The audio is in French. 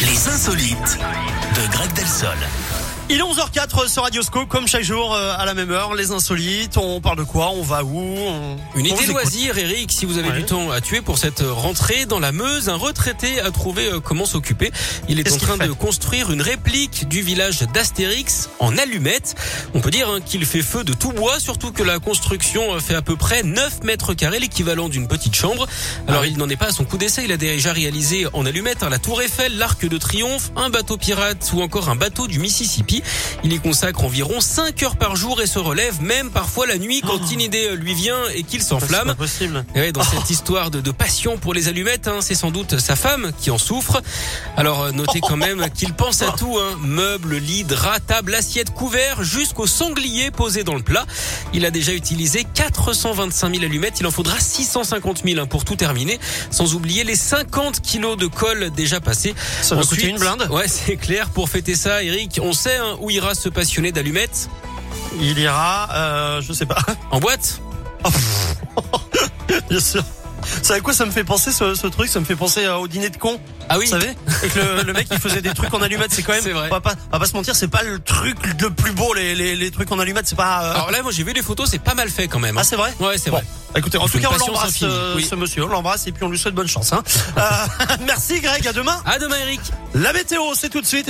Les insolites de Greg Delsol. Il est 11h04 sur Radioscope, comme chaque jour euh, à la même heure, les insolites. On parle de quoi? On va où? On- Une on idée écoute. loisir, Eric, si vous avez Ouais. du temps à tuer pour cette rentrée dans la Meuse, un retraité a trouvé euh, comment s'occuper. Il est en train de construire une réplique du village d'Astérix en allumettes. On peut dire hein, qu'il fait feu de tout bois, surtout que la construction fait à peu près 9 mètres carrés, l'équivalent d'une petite chambre. Alors il n'en est pas à son coup d'essai, il a déjà réalisé en allumettes hein, la tour Eiffel, l'arc de triomphe, un bateau pirate ou encore un bateau du Mississippi. Il y consacre environ 5 heures par jour et se relève même parfois la nuit quand une idée lui vient et qu'il s'enflamme. Et ouais, dans cette histoire de, de passion pour les allumettes, hein, c'est sans doute sa femme qui en souffre. Alors euh, notez quand même qu'il pense à tout, hein. meubles, lits, draps, table, assiette, couverts, jusqu'au sanglier posé dans le plat. Il a déjà utilisé 425 000 allumettes, il en faudra 650 000 hein, pour tout terminer, sans oublier les 50 kilos de colle déjà passés. Ça Ensuite- coûter une blinde? Ouais, c'est clair. Pour fêter ça, Eric, on sait hein, où ira se passionner d'allumettes Il ira, euh, je sais pas. En boîte? Bien sûr. Vous savez quoi ça me fait penser ce, ce truc Ça me fait penser euh, au dîner de con. Ah oui Vous savez Et que le, le mec il faisait des trucs en allumettes, c'est quand même. C'est vrai. On va pas, on va pas se mentir, c'est pas le truc le plus beau les, les, les trucs en allumettes, c'est pas. euh, Alors là, moi j'ai vu les photos, c'est pas mal fait quand même. hein. Ah c'est vrai. Ouais, c'est Bon, vrai. écoutez, en tout cas, on l'embrasse, euh, oui. ce monsieur, on l'embrasse et puis on lui souhaite bonne chance. Hein. Euh, merci Greg, à demain. À demain, Eric. La météo, c'est tout de suite. et